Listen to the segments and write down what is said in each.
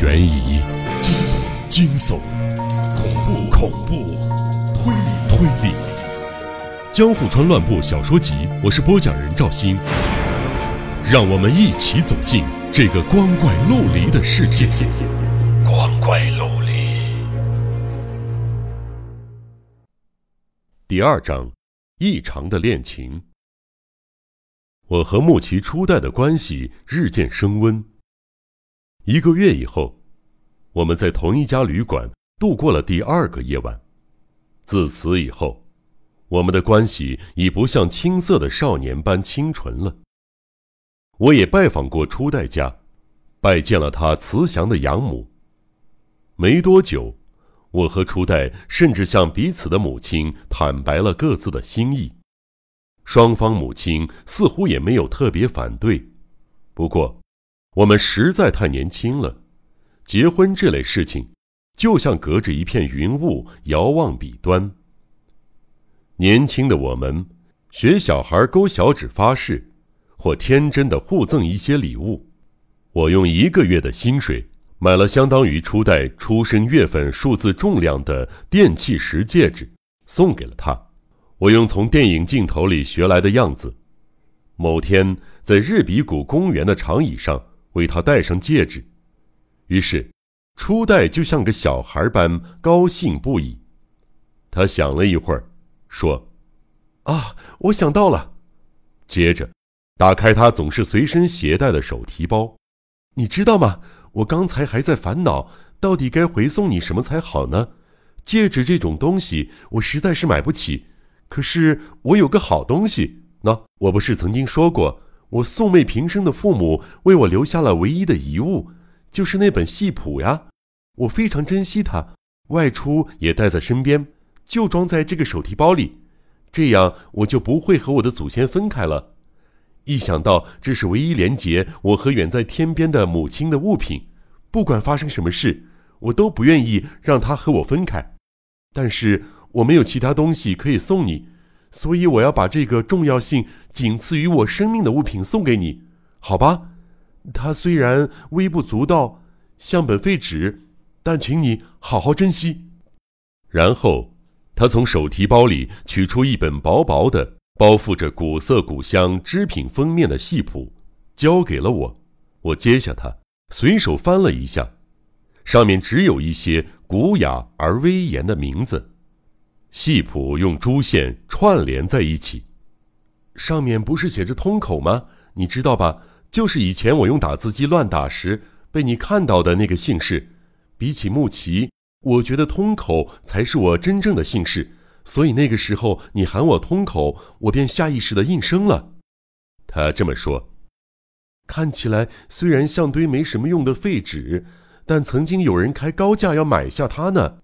悬疑、惊悚、恐怖、恐怖、推理、推理，《江户川乱步小说集》，我是播讲人赵鑫，让我们一起走进这个光怪陆离的世界。光怪陆离。第二章：异常的恋情。我和木崎初代的关系日渐升温。一个月以后，我们在同一家旅馆度过了第二个夜晚。自此以后，我们的关系已不像青涩的少年般清纯了。我也拜访过初代家，拜见了他慈祥的养母。没多久，我和初代甚至向彼此的母亲坦白了各自的心意，双方母亲似乎也没有特别反对。不过，我们实在太年轻了，结婚这类事情，就像隔着一片云雾遥望彼端。年轻的我们，学小孩勾小指发誓，或天真的互赠一些礼物。我用一个月的薪水买了相当于初代出生月份数字重量的电气石戒指，送给了他。我用从电影镜头里学来的样子，某天在日比谷公园的长椅上。为他戴上戒指，于是初代就像个小孩般高兴不已。他想了一会儿，说：“啊，我想到了。”接着，打开他总是随身携带的手提包。你知道吗？我刚才还在烦恼，到底该回送你什么才好呢？戒指这种东西，我实在是买不起。可是我有个好东西，那我不是曾经说过？我素昧平生的父母为我留下了唯一的遗物，就是那本戏谱呀。我非常珍惜它，外出也带在身边，就装在这个手提包里，这样我就不会和我的祖先分开了。一想到这是唯一连接我和远在天边的母亲的物品，不管发生什么事，我都不愿意让它和我分开。但是我没有其他东西可以送你。所以我要把这个重要性仅次于我生命的物品送给你，好吧？它虽然微不足道，像本废纸，但请你好好珍惜。然后，他从手提包里取出一本薄薄的、包覆着古色古香织品封面的戏谱，交给了我。我接下它，随手翻了一下，上面只有一些古雅而威严的名字。戏谱用珠线串联在一起，上面不是写着“通口”吗？你知道吧？就是以前我用打字机乱打时被你看到的那个姓氏。比起木齐，我觉得“通口”才是我真正的姓氏，所以那个时候你喊我“通口”，我便下意识的应声了。他这么说，看起来虽然像堆没什么用的废纸，但曾经有人开高价要买下它呢。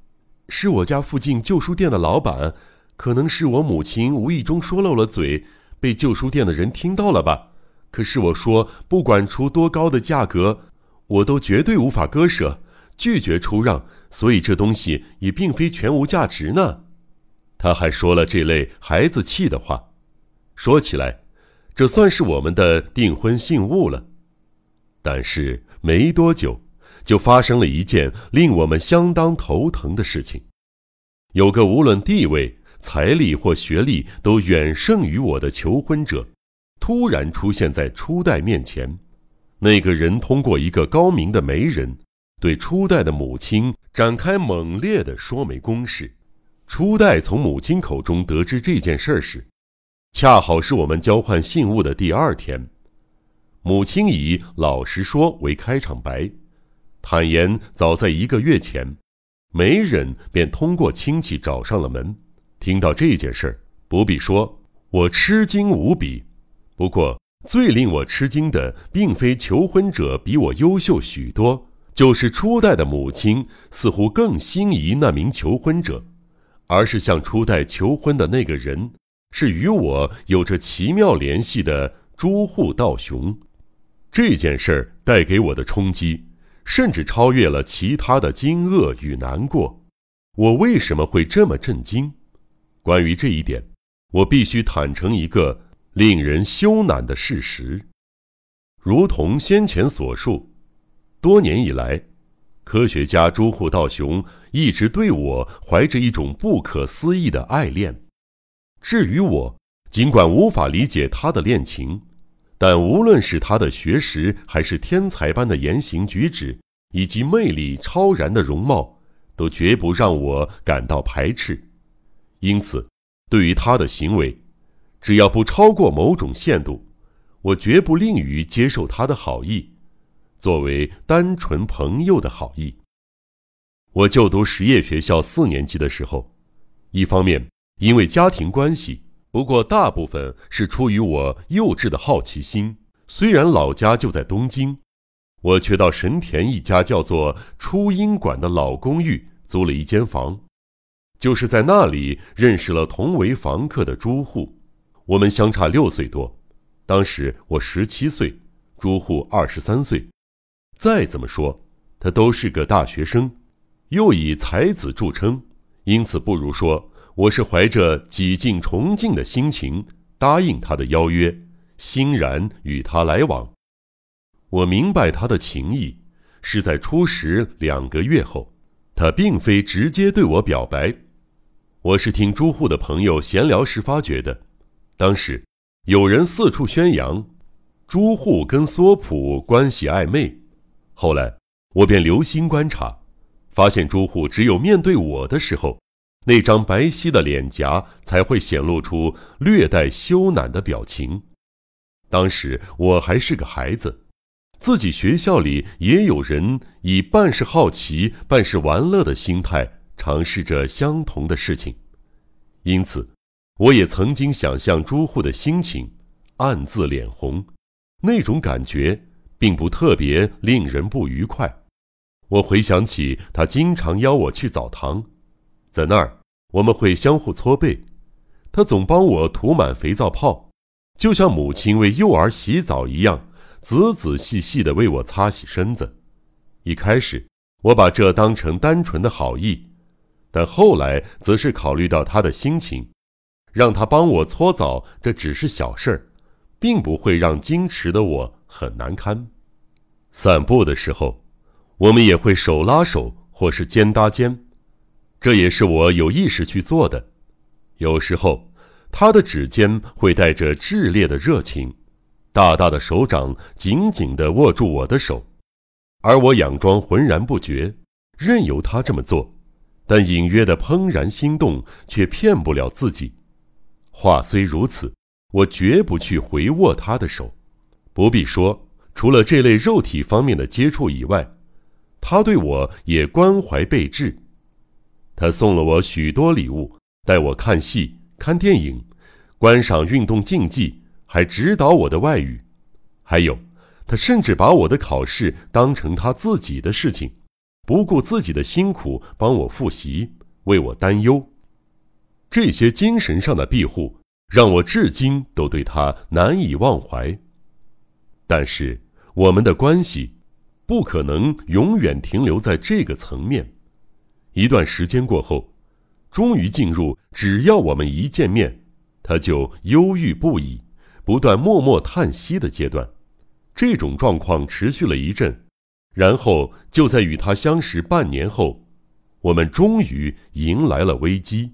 是我家附近旧书店的老板，可能是我母亲无意中说漏了嘴，被旧书店的人听到了吧？可是我说，不管出多高的价格，我都绝对无法割舍，拒绝出让，所以这东西也并非全无价值呢。他还说了这类孩子气的话。说起来，这算是我们的订婚信物了。但是没多久。就发生了一件令我们相当头疼的事情，有个无论地位、财力或学历都远胜于我的求婚者，突然出现在初代面前。那个人通过一个高明的媒人，对初代的母亲展开猛烈的说媒攻势。初代从母亲口中得知这件事时，恰好是我们交换信物的第二天。母亲以“老实说”为开场白。坦言，早在一个月前，媒人便通过亲戚找上了门。听到这件事儿，不必说，我吃惊无比。不过，最令我吃惊的，并非求婚者比我优秀许多，就是初代的母亲似乎更心仪那名求婚者，而是向初代求婚的那个人，是与我有着奇妙联系的朱户道雄。这件事儿带给我的冲击。甚至超越了其他的惊愕与难过。我为什么会这么震惊？关于这一点，我必须坦诚一个令人羞赧的事实。如同先前所述，多年以来，科学家朱户道雄一直对我怀着一种不可思议的爱恋。至于我，尽管无法理解他的恋情，但无论是他的学识，还是天才般的言行举止，以及魅力超然的容貌，都绝不让我感到排斥。因此，对于他的行为，只要不超过某种限度，我绝不吝于接受他的好意，作为单纯朋友的好意。我就读实业学校四年级的时候，一方面因为家庭关系，不过大部分是出于我幼稚的好奇心。虽然老家就在东京，我却到神田一家叫做初音馆的老公寓租了一间房。就是在那里认识了同为房客的朱户，我们相差六岁多，当时我十七岁，朱户二十三岁，再怎么说，他都是个大学生，又以才子著称，因此不如说我是怀着几近崇敬的心情答应他的邀约，欣然与他来往。我明白他的情意，是在初识两个月后，他并非直接对我表白。我是听朱户的朋友闲聊时发觉的，当时有人四处宣扬朱户跟索普关系暧昧，后来我便留心观察，发现朱户只有面对我的时候，那张白皙的脸颊才会显露出略带羞赧的表情。当时我还是个孩子，自己学校里也有人以半是好奇、半是玩乐的心态。尝试着相同的事情，因此，我也曾经想象朱户的心情，暗自脸红，那种感觉并不特别令人不愉快。我回想起他经常邀我去澡堂，在那儿我们会相互搓背，他总帮我涂满肥皂泡，就像母亲为幼儿洗澡一样，仔仔细细地为我擦洗身子。一开始，我把这当成单纯的好意。但后来则是考虑到他的心情，让他帮我搓澡，这只是小事儿，并不会让矜持的我很难堪。散步的时候，我们也会手拉手或是肩搭肩，这也是我有意识去做的。有时候，他的指尖会带着炽烈的热情，大大的手掌紧紧地握住我的手，而我佯装浑然不觉，任由他这么做。但隐约的怦然心动，却骗不了自己。话虽如此，我绝不去回握他的手。不必说，除了这类肉体方面的接触以外，他对我也关怀备至。他送了我许多礼物，带我看戏、看电影，观赏运动竞技，还指导我的外语。还有，他甚至把我的考试当成他自己的事情。不顾自己的辛苦帮我复习，为我担忧，这些精神上的庇护让我至今都对他难以忘怀。但是我们的关系不可能永远停留在这个层面。一段时间过后，终于进入只要我们一见面，他就忧郁不已，不断默默叹息的阶段。这种状况持续了一阵。然后就在与他相识半年后，我们终于迎来了危机。